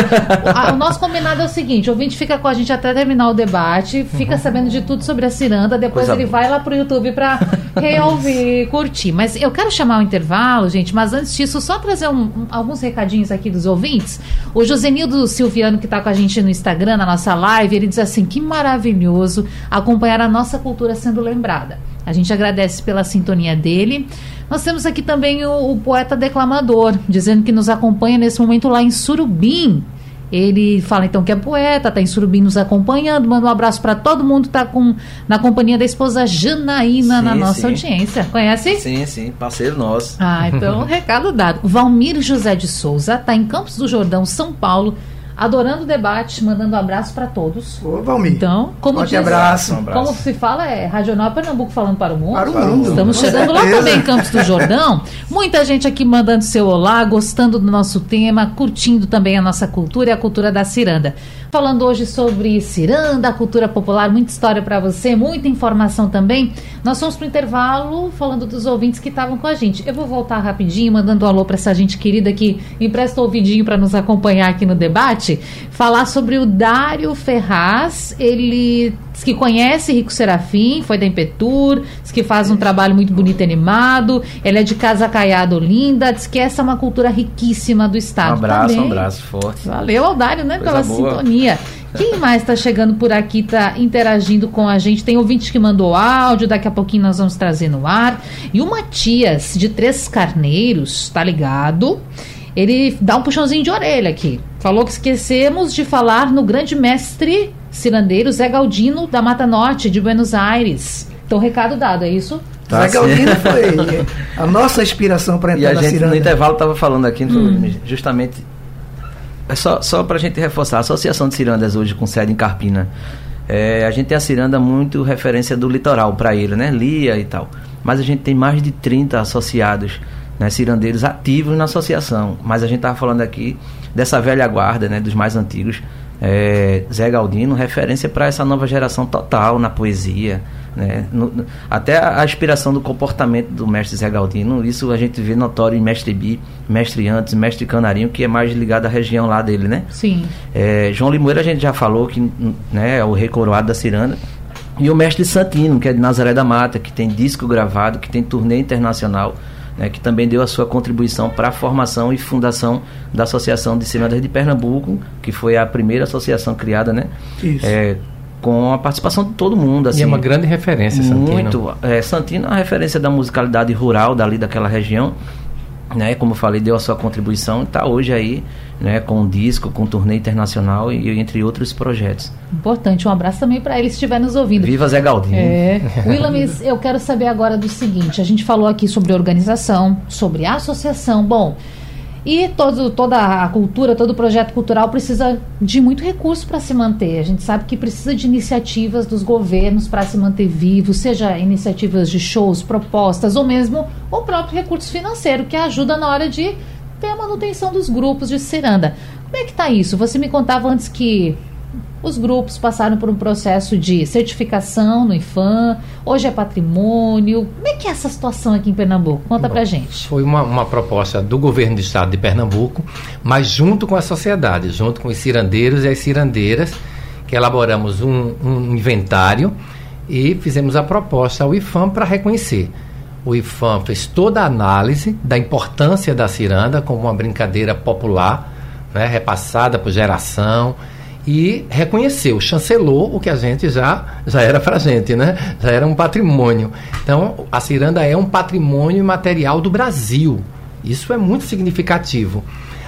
S1: a, o nosso combinado é o seguinte: o ouvinte fica com a gente até terminar o debate, fica uhum. sabendo de tudo sobre a ciranda, depois Coisa ele boa. vai lá pro YouTube para reouvir, *laughs* Mas eu quero chamar o intervalo, gente, mas antes disso, só trazer um, um, alguns recadinhos aqui dos ouvintes. O Josenildo Silviano, que está com a gente no Instagram, na nossa live, ele diz assim: que maravilhoso acompanhar a nossa cultura sendo lembrada. A gente agradece pela sintonia dele. Nós temos aqui também o, o poeta declamador, dizendo que nos acompanha nesse momento lá em Surubim, ele fala então que é poeta, está em Surubim nos acompanhando. Manda um abraço para todo mundo, está com na companhia da esposa Janaína sim, na nossa sim. audiência. Conhece?
S4: Sim, sim, parceiro nosso.
S1: Ah, então *laughs* recado dado. Valmir José de Souza está em Campos do Jordão, São Paulo adorando o debate, mandando um abraço para todos.
S2: Ô, Valmir.
S1: Então, como
S2: Forte diz, abraço. Um
S1: abraço. Como se fala, é Regional Pernambuco falando para o mundo.
S2: Para o mundo.
S1: Estamos chegando lá também em Campos do Jordão. Muita gente aqui mandando seu olá, gostando do nosso tema, curtindo também a nossa cultura e a cultura da ciranda. Falando hoje sobre ciranda, cultura popular, muita história para você, muita informação também. Nós fomos para o intervalo falando dos ouvintes que estavam com a gente. Eu vou voltar rapidinho, mandando um alô para essa gente querida que empresta o ouvidinho para nos acompanhar aqui no debate. Falar sobre o Dário Ferraz. Ele diz que conhece Rico Serafim, foi da Impetur, diz que faz um trabalho muito bonito e animado. Ele é de Casa Caiado Linda, diz que essa é uma cultura riquíssima do Estado. Um
S4: abraço,
S1: também.
S4: um abraço forte.
S1: Valeu, Aldário, né, Coisa pela boa. sintonia. Quem *laughs* mais está chegando por aqui, está interagindo com a gente? Tem ouvinte que mandou áudio, daqui a pouquinho nós vamos trazer no ar. E o Matias, de Três Carneiros, tá ligado? Ele dá um puxãozinho de orelha aqui. Falou que esquecemos de falar no grande mestre cirandeiro Zé Galdino, da Mata Norte, de Buenos Aires. Então, recado dado, é isso?
S2: Tá Zé Galdino foi *laughs* a nossa inspiração para entrar
S4: e a
S2: na
S4: gente,
S2: ciranda.
S4: No intervalo estava falando aqui hum. justamente é só, só para a gente reforçar, a Associação de Cirandas hoje com sede em Carpina, é, a gente tem a ciranda muito referência do litoral para ele, né? Lia e tal. Mas a gente tem mais de 30 associados, né? cirandeiros ativos na associação. Mas a gente estava falando aqui dessa velha guarda, né? Dos mais antigos. É, Zé Galdino, referência para essa nova geração total na poesia, né? No, no, até a, a, inspiração do comportamento do mestre Zé Galdino, isso a gente vê notório em Mestre Bi, Mestre Antes, Mestre Canarinho, que é mais ligado à região lá dele, né?
S1: Sim.
S4: É, João Limoeiro a gente já falou que né, é o rei coroado da ciranda. E o mestre Santino, que é de Nazaré da Mata, que tem disco gravado, que tem turnê internacional, né, que também deu a sua contribuição para a formação e fundação da Associação de Cirandas de Pernambuco, que foi a primeira associação criada, né?
S2: Isso.
S4: É, com a participação de todo mundo. Assim,
S3: e é uma grande referência, Santino.
S4: Muito. É, Santino é uma referência da musicalidade rural dali daquela região. Né, como eu falei, deu a sua contribuição e está hoje aí né, com um disco, com um turnê internacional e entre outros projetos.
S1: Importante, um abraço também para ele se estiver nos ouvindo.
S4: Viva Zé Galdino.
S1: É. *laughs* Willamis, eu quero saber agora do seguinte: a gente falou aqui sobre organização, sobre associação. Bom, e todo, toda a cultura, todo o projeto cultural precisa de muito recurso para se manter. A gente sabe que precisa de iniciativas dos governos para se manter vivo, seja iniciativas de shows, propostas, ou mesmo o próprio recurso financeiro, que ajuda na hora de ter a manutenção dos grupos de ciranda. Como é que está isso? Você me contava antes que os grupos passaram por um processo de certificação no IFAM, hoje é patrimônio. Como é que é essa situação aqui em Pernambuco? Conta Bom, pra gente.
S3: Foi uma, uma proposta do governo do estado de Pernambuco, mas junto com a sociedade, junto com os cirandeiros e as cirandeiras, que elaboramos um, um inventário e fizemos a proposta ao IFAM para reconhecer. O IFAM fez toda a análise da importância da ciranda como uma brincadeira popular, né, repassada por geração, e reconheceu, chancelou o que a gente já, já era para a gente, né? Já era um patrimônio. Então, a ciranda é um patrimônio material do Brasil. Isso é muito significativo.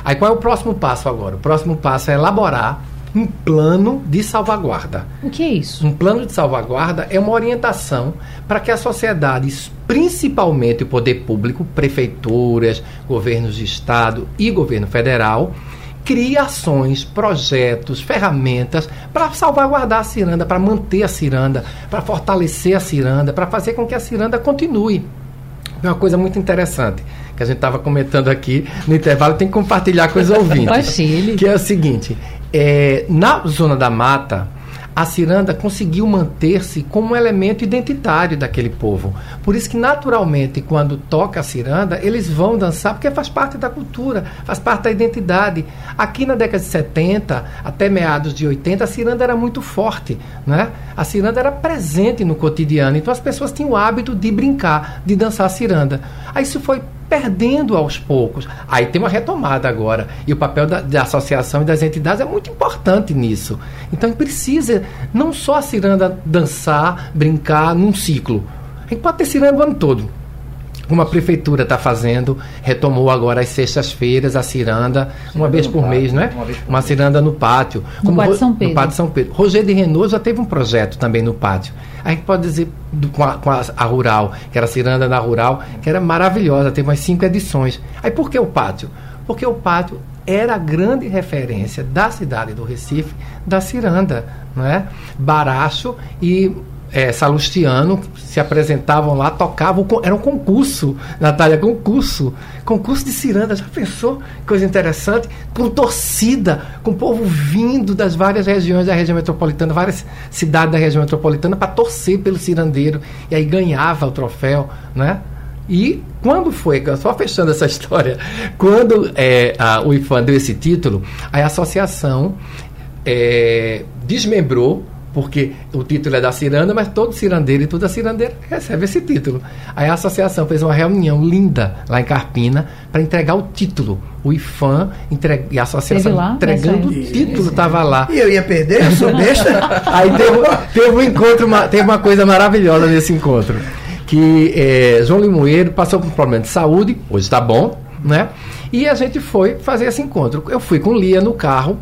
S3: Aí qual é o próximo passo agora? O próximo passo é elaborar um plano de salvaguarda.
S1: O que é isso?
S3: Um plano de salvaguarda é uma orientação para que a sociedade, principalmente o poder público, prefeituras, governos de estado e governo federal, cria ações, projetos, ferramentas para salvaguardar a ciranda, para manter a ciranda, para fortalecer a ciranda, para fazer com que a ciranda continue. É uma coisa muito interessante que a gente estava comentando aqui no intervalo, tem que compartilhar com os *laughs* ouvintes. que é o seguinte: é, na zona da mata, a ciranda conseguiu manter-se como um elemento identitário daquele povo. Por isso que, naturalmente, quando toca a ciranda, eles vão dançar, porque faz parte da cultura, faz parte da identidade. Aqui na década de 70, até meados de 80, a ciranda era muito forte. Né? A ciranda era presente no cotidiano, então as pessoas tinham o hábito de brincar, de dançar a ciranda. Aí isso foi perdendo aos poucos. Aí tem uma retomada agora. E o papel da, da, associação e das entidades é muito importante nisso. Então precisa não só a ciranda dançar, brincar num ciclo. A gente pode ter ciranda o ano todo como a prefeitura está fazendo, retomou agora às sextas-feiras a ciranda, uma vez por mês, não é? Uma, uma ciranda no pátio.
S1: No Pátio São Pedro.
S3: No Pátio São Pedro. Rogério de Renault já teve um projeto também no pátio. A gente pode dizer do, com, a, com a, a, Rural, que era a ciranda na Rural, que era maravilhosa, teve umas cinco edições. Aí por que o pátio? Porque o pátio era a grande referência da cidade do Recife, da ciranda, não é? Baracho e é, Salustiano se apresentavam lá, tocavam, era um concurso, Natália, concurso, concurso de ciranda, já pensou? Coisa interessante, com torcida, com o povo vindo das várias regiões da região metropolitana, várias cidades da região metropolitana para torcer pelo cirandeiro, e aí ganhava o troféu, né? E quando foi, só fechando essa *laughs* história, quando é, a, o IFAM deu esse título, a associação é, desmembrou porque o título é da ciranda, mas todo cirandeiro e toda cirandeira recebe esse título. Aí a associação fez uma reunião linda lá em Carpina para entregar o título. O IFAM entrega, e a associação lá, entregando o título, estava lá.
S2: E eu ia perder, eu sou besta. *laughs*
S3: Aí teve, teve um encontro, uma, teve uma coisa maravilhosa nesse encontro. Que é, João Limoeiro passou por um problema de saúde, hoje está bom, né? E a gente foi fazer esse encontro. Eu fui com Lia no carro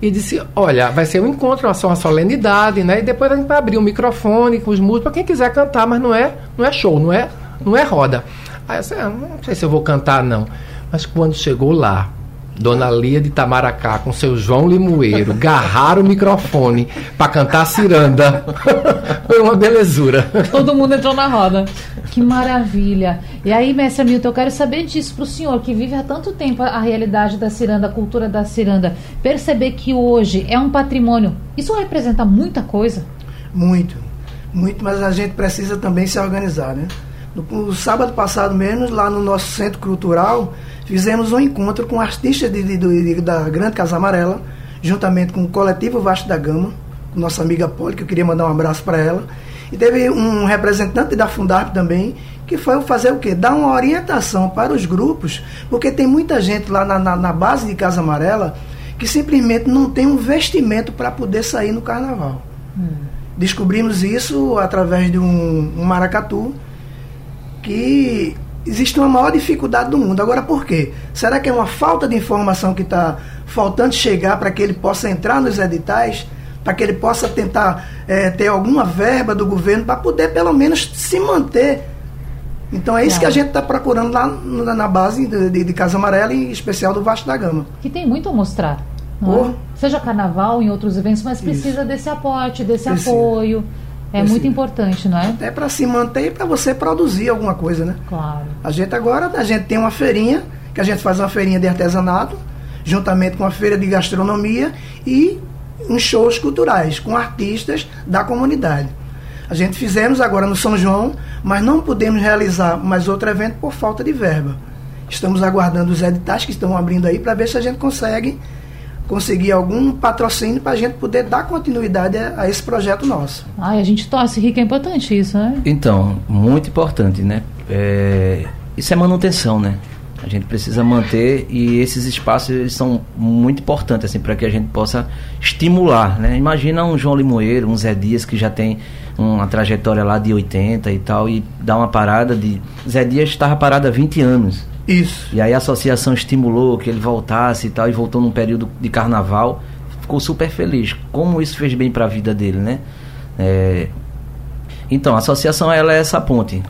S3: e disse: Olha, vai ser um encontro, ser uma solenidade, né? E depois a gente vai abrir um microfone com os músicos para quem quiser cantar, mas não é, não é show, não é, não é roda. Aí eu disse, ah, não sei se eu vou cantar, não. Mas quando chegou lá, Dona Lia de Tamaracá com seu João Limoeiro garraram o microfone para cantar ciranda. *laughs* Foi uma belezura.
S1: Todo mundo entrou na roda. Que maravilha. E aí, mestre Milton, eu quero saber disso para o senhor, que vive há tanto tempo a realidade da ciranda, a cultura da ciranda. Perceber que hoje é um patrimônio. Isso representa muita coisa?
S2: Muito. Muito, mas a gente precisa também se organizar, né? No, no sábado passado mesmo, lá no nosso centro cultural, fizemos um encontro com artistas de, de, de, da Grande Casa Amarela, juntamente com o coletivo Vasco da Gama, com nossa amiga Poli, que eu queria mandar um abraço para ela. E teve um representante da Fundarp também, que foi fazer o quê? Dar uma orientação para os grupos, porque tem muita gente lá na, na, na base de Casa Amarela que simplesmente não tem um vestimento para poder sair no carnaval. Hum. Descobrimos isso através de um, um maracatu, que existe uma maior dificuldade do mundo. Agora, por quê? Será que é uma falta de informação que está faltando chegar para que ele possa entrar nos editais? Para que ele possa tentar é, ter alguma verba do governo para poder, pelo menos, se manter. Então é isso que a gente está procurando lá na, na base de, de, Casa Amarela, em especial do Vasco da Gama.
S1: Que tem muito a mostrar. Oh. É? Seja carnaval, em outros eventos, mas precisa isso. desse aporte, desse precisa. apoio. É muito importante, não é?
S2: É para se manter e para você produzir alguma coisa, né?
S1: Claro.
S2: A gente agora, a gente tem uma feirinha, que a gente faz uma feirinha de artesanato, juntamente com a feira de gastronomia e uns shows culturais com artistas da comunidade. A gente fizemos agora no São João, mas não pudemos realizar mais outro evento por falta de verba. Estamos aguardando os editais que estão abrindo aí para ver se a gente consegue conseguir algum patrocínio para a gente poder dar continuidade a, a, esse projeto nosso.
S1: Ai, a gente torce, Rica, é importante isso, né?
S4: Então, muito importante, né? É, isso é manutenção, né? A gente precisa manter e esses espaços eles são muito importantes assim para que a gente possa estimular, né? Imagina um João Limoeiro, um Zé Dias que já tem uma trajetória lá de 80 e tal e dá uma parada de Zé Dias estava parado há 20 anos.
S2: Isso.
S4: E aí a associação estimulou que ele voltasse e tal, e voltou num período de carnaval. Ficou super feliz. Como isso fez bem para a vida dele, né? É... Então, a associação ela é essa ponte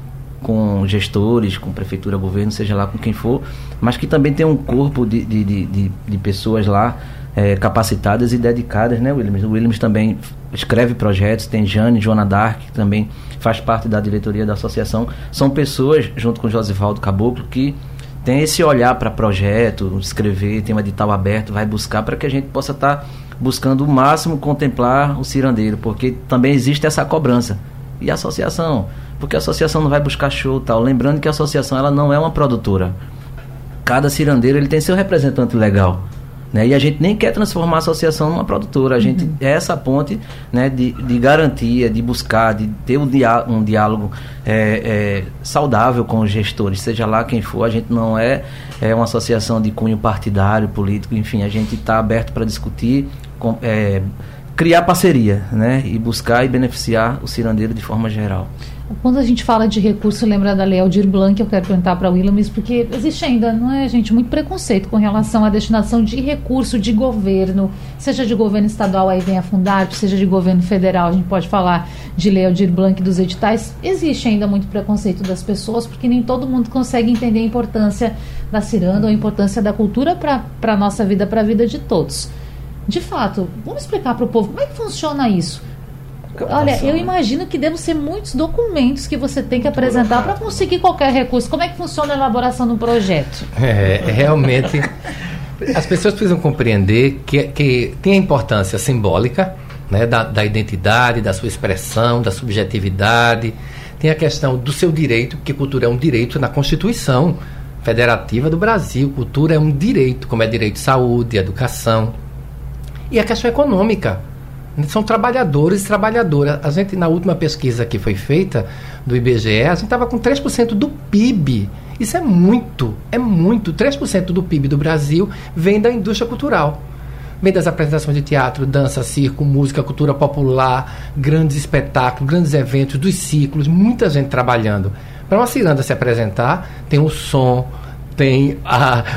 S4: com gestores, com prefeitura, governo, seja lá com quem for, mas que também tem um corpo de, de, de, de pessoas lá é, capacitadas e dedicadas, né, Williams? O Williams também escreve projetos, tem Jane, Joana Dark, que também faz parte da diretoria da associação. São pessoas, junto com Josivaldo Caboclo, que tem esse olhar para projeto, escrever, tem um edital aberto, vai buscar para que a gente possa estar tá buscando o máximo contemplar o cirandeiro, porque também existe essa cobrança. E a associação? Porque a associação não vai buscar show tal. Lembrando que a associação ela não é uma produtora. Cada cirandeiro ele tem seu representante legal. Né? E a gente nem quer transformar a associação numa produtora. A gente uhum. é essa ponte né, de, de garantia, de buscar, de ter um, diá um diálogo é, é, saudável com os gestores, seja lá quem for. A gente não é, é uma associação de cunho partidário, político, enfim, a gente está aberto para discutir. Com, é, criar parceria, né? E buscar e beneficiar o cirandeiro de forma geral.
S1: Quando a gente fala de recurso, lembra da Lei Aldir Blanc, eu quero perguntar para o Williams, porque existe ainda, não é, gente, muito preconceito com relação à destinação de recurso de governo, seja de governo estadual, aí vem a Fundarp, seja de governo federal, a gente pode falar de Lei Aldir Blanc dos editais. Existe ainda muito preconceito das pessoas, porque nem todo mundo consegue entender a importância da ciranda ou a importância da cultura para a nossa vida, para a vida de todos. De fato, vamos explicar para o povo como é que funciona isso Olha, eu imagino que devem ser muitos documentos que você tem que Muito apresentar para conseguir qualquer recurso. Como é que funciona a elaboração do projeto?
S3: É, é, realmente. as pessoas precisam compreender que, que tem a importância simbólica né, da, da identidade, da sua expressão, da subjetividade. Tem a questão do seu direito, porque cultura é um direito na Constituição Federativa do Brasil. Cultura é um direito, como é direito de saúde, educação. E a questão econômica são trabalhadores e trabalhadoras. A gente, na última pesquisa que foi feita do IBGE, a gente estava com 3% do PIB. Isso é muito, é muito. 3% do PIB do Brasil vem da indústria cultural. Vem das apresentações de teatro, dança, circo, música, cultura popular, grandes espetáculos, grandes eventos, dos ciclos, muita gente trabalhando. Para uma ciranda se apresentar, tem o som, tem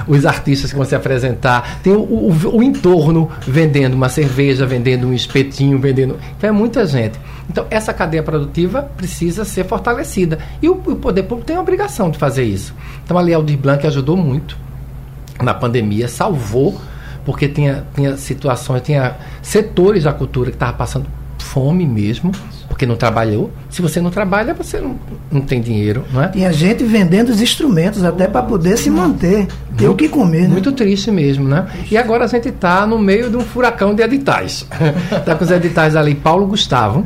S3: os artistas que vão se apresentar, tem o, o, o, entorno vendendo uma cerveja, vendendo um espetinho, vendendo. Então é muita gente. Então essa cadeia produtiva precisa ser fortalecida. E o, o poder público tem a obrigação de fazer isso. Então a Lei Aldir Blanc ajudou muito. na pandemia, salvou, porque tinha, tinha situações, tinha setores da cultura que estavam passando fome mesmo, porque não trabalhou. Se você não trabalha, você não, não tem dinheiro, não é?
S2: Tinha gente vendendo os instrumentos até para poder se manter, ter o que comer. Né?
S3: Muito triste mesmo, né? E agora a gente está no meio de um furacão de editais. Está *laughs* com os editais ali, Paulo Gustavo.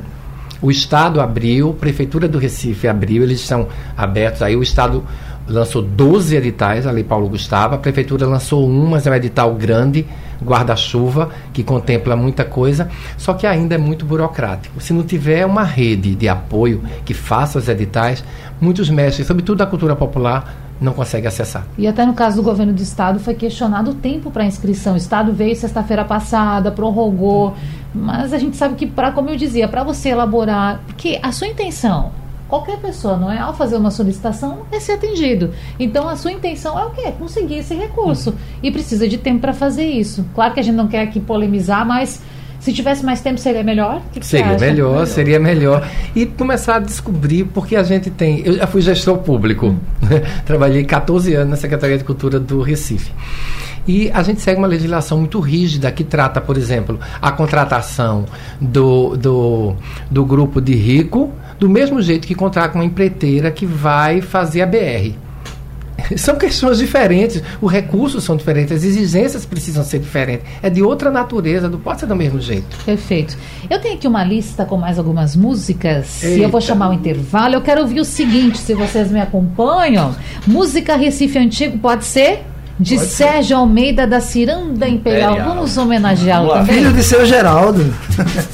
S3: O Estado abriu, a Prefeitura do Recife abriu, eles estão abertos. Aí o Estado lançou 12 editais, ali Paulo Gustavo. A Prefeitura lançou um, mas é um edital grande, guarda-chuva, que contempla muita coisa, só que ainda é muito burocrático. Se não tiver uma rede de apoio que faça os editais, muitos mestres, sobretudo da cultura popular, não conseguem acessar.
S1: E até no caso do governo do estado foi questionado o tempo para inscrição. O estado veio sexta-feira passada, prorrogou, mas a gente sabe que para, como eu dizia, para você elaborar, porque a sua intenção qualquer pessoa, não é? Ao fazer uma solicitação, é ser atendido. Então, a sua intenção é o quê? Conseguir esse recurso. E precisa de tempo para fazer isso. Claro que a gente não quer aqui polemizar, mas se tivesse mais tempo, seria melhor?
S3: Que que seria melhor, melhor, seria melhor. E começar a descobrir, porque a gente tem. Eu já fui gestor público, hum. *laughs* trabalhei 14 anos na Secretaria de Cultura do Recife. E a gente segue uma legislação muito rígida que trata, por exemplo, a contratação do, do, do grupo de rico do mesmo jeito que contrata uma empreiteira que vai fazer a BR. *laughs* São questões diferentes, os recursos são diferentes, as exigências precisam ser diferentes. É de outra natureza, não pode ser do mesmo jeito.
S1: Perfeito. Eu tenho aqui uma lista com mais algumas músicas Eita. e eu vou chamar o intervalo. Eu quero ouvir o seguinte, se vocês me acompanham. Música Recife Antigo pode ser? De pode Sérgio ser. Almeida da Ciranda Imperial. Imperial. Vamos homenageá-lo também.
S2: Filho de seu Geraldo. *laughs*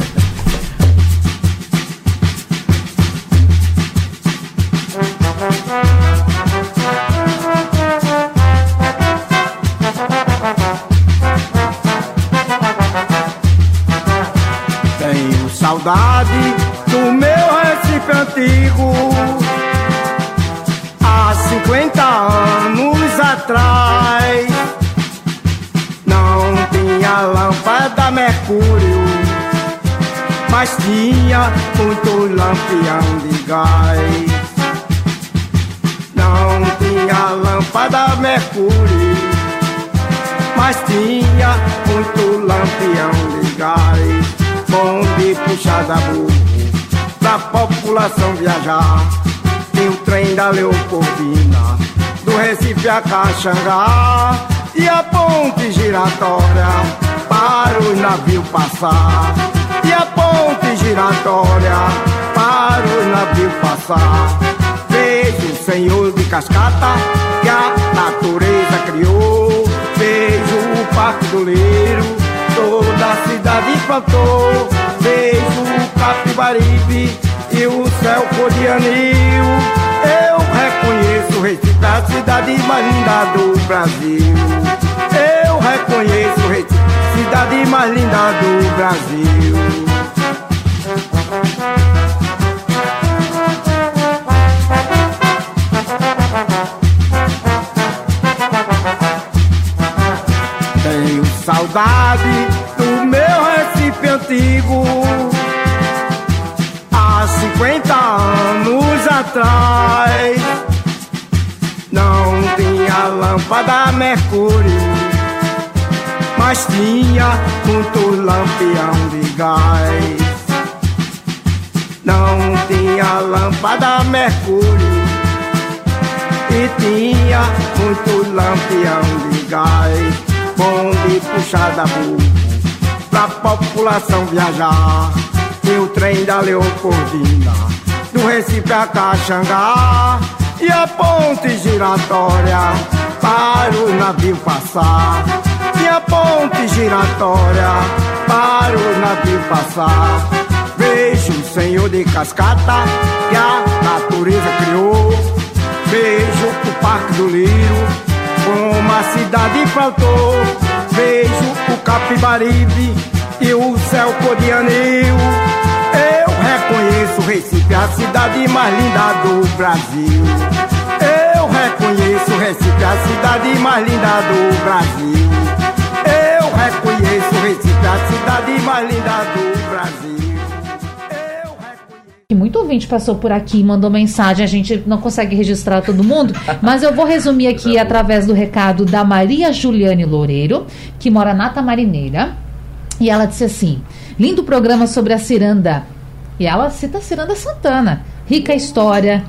S6: mas tinha muito lampião de gás. Não tinha lâmpada Mercúrio, mas tinha muito lampião de gás. Bonde puxada burro Pra população viajar. Tem o trem da Leopoldina Do Recife a Caxangá. E a ponte giratória Para o navio passar E a ponte giratória Para o navio passar Vejo o senhor de cascata Que a natureza criou Vejo o Parque do Leiro toda a cidade plantou. Vejo o Capibaribe e o céu cor de anil. Eu reconheço Recife, a cidade mais linda do Brasil. Eu reconheço Recife, cidade mais linda do Brasil. Tinha muito lampião de gás. Não tinha lâmpada Mercúrio e tinha muito lampião de gás bonde puxada Pra população viajar E o trem da Leopoldina Do Recife a Caxangá E a ponte giratória Para o navio passar E a ponte giratória Para o navio passar Vejo o senhor de cascata Que a natureza criou Vejo o Parque do Liro como a cidade faltou, vejo o Capibaribe e o céu cor. Eu reconheço Recife, a cidade mais linda do Brasil. Eu reconheço Recife, a cidade mais linda do Brasil. Reconheço Recife, cidade mais linda do Brasil.
S1: que muito ouvinte passou por aqui, mandou mensagem, a gente não consegue registrar todo mundo, *laughs* mas eu vou resumir aqui através do recado da Maria Juliane Loureiro, que mora na Tamarineira, e ela disse assim: lindo programa sobre a ciranda. E ela cita a ciranda Santana. Rica história,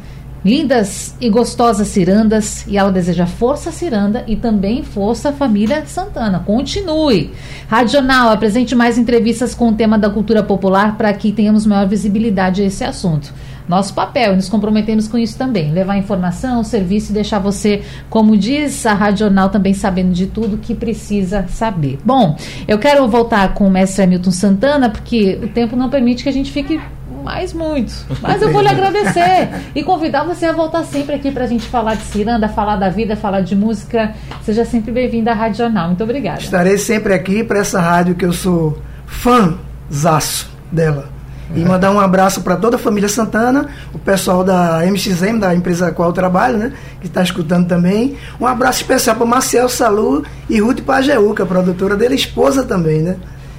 S1: lindas e gostosas cirandas e ela deseja força ciranda e também força família Santana. Continue. Radional, apresente mais entrevistas com o tema da cultura popular para que tenhamos maior visibilidade a esse assunto. Nosso papel, nos comprometemos com isso também, levar informação, serviço e deixar você, como diz a Radional, também sabendo de tudo que precisa saber. Bom, eu quero voltar com o mestre Hamilton Santana, porque o tempo não permite que a gente fique mais muito. Mas eu vou lhe agradecer e convidar você a voltar sempre aqui para a gente falar de ciranda, falar da vida, falar de música. Seja sempre bem-vinda à Rádio Jornal. Muito obrigada.
S2: Estarei sempre aqui para essa rádio que eu sou fãzaço dela. E mandar um abraço para toda a família Santana, o pessoal da MXM, da empresa a qual eu trabalho, né? Que está escutando também. Um abraço especial para Marcel Salu e Ruth Pajeúca, produtora dele, esposa também, né?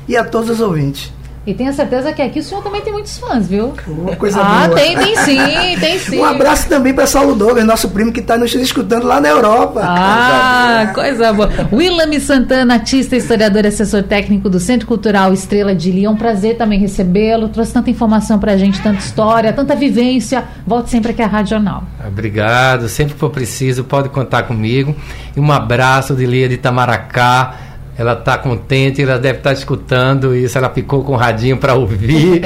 S2: E a todos os ouvintes.
S1: E tenho certeza que aqui o senhor também tem muitos fãs, viu?
S2: Uma coisa
S1: ah,
S2: boa.
S1: tem, tem sim, tem *laughs* sim.
S2: Um abraço também para Saulo Douglas, nosso primo que está nos escutando lá na Europa.
S1: Ah, coisa boa. William Santana, artista, historiador e assessor técnico do Centro Cultural Estrela de Lyon. Prazer também recebê-lo. Trouxe tanta informação pra gente, tanta história, tanta vivência. Volte sempre aqui à Rádio Jornal.
S3: Obrigado. Sempre que for preciso, pode contar comigo. E um abraço de Lia de Itamaracá. Ela está contente, ela deve estar escutando isso, ela ficou com o radinho para ouvir.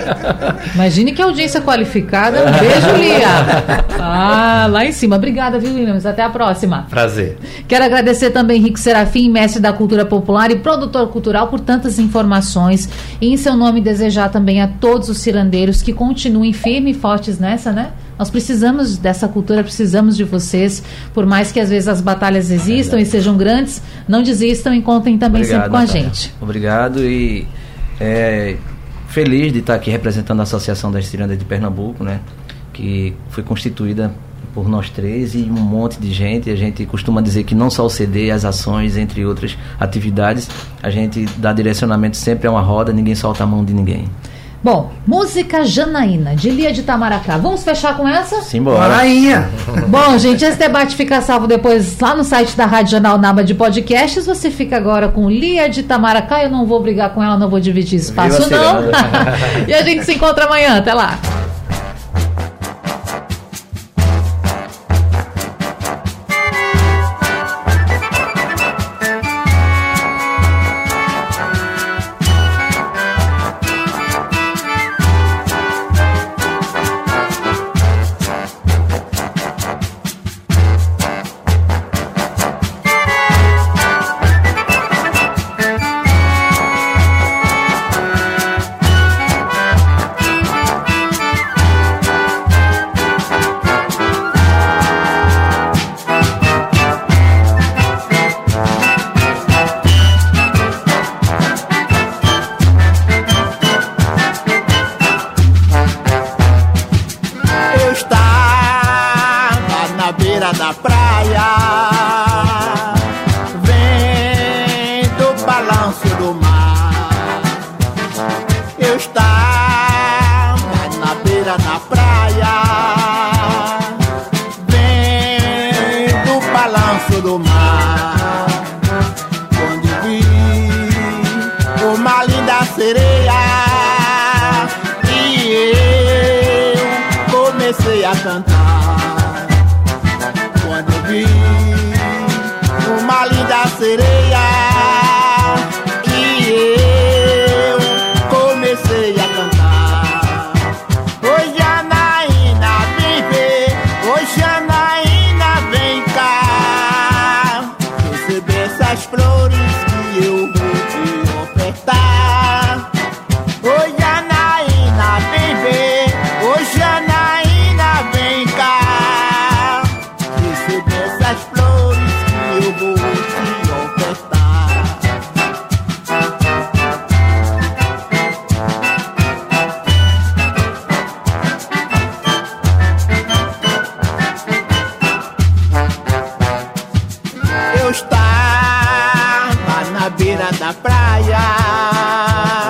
S3: *laughs*
S1: Imagine que audiência qualificada. Um beijo, Lia. Ah, lá em cima. Obrigada, viu, Williams? Até a próxima.
S3: Prazer.
S1: Quero agradecer também Henrique Serafim, mestre da cultura popular e produtor cultural, por tantas informações. E em seu nome desejar também a todos os cirandeiros que continuem firmes e fortes nessa, né? Nós precisamos dessa cultura, precisamos de vocês. Por mais que às vezes as batalhas existam é e sejam grandes, não desistam e contem também
S4: Obrigado,
S1: sempre com a
S4: Natália.
S1: gente.
S4: Obrigado e é, feliz de estar aqui representando a Associação das Cirandas de Pernambuco, né? Que foi constituída por nós três e um monte de gente. A gente costuma dizer que não só o CD, as ações, entre outras atividades, a gente dá direcionamento sempre a uma roda, ninguém solta a mão de ninguém.
S1: Bom, música Janaína, de Lia de Tamaracá. Vamos fechar com essa?
S4: Simbora.
S2: Rainha.
S1: Bom, gente, esse debate fica salvo depois lá no site da Rádio Jornal Naba de Podcasts. Você fica agora com Lia de Tamaracá. Eu não vou brigar com ela, não vou dividir espaço, não. *laughs* e a gente se encontra amanhã. Até lá.
S7: na beira da praia.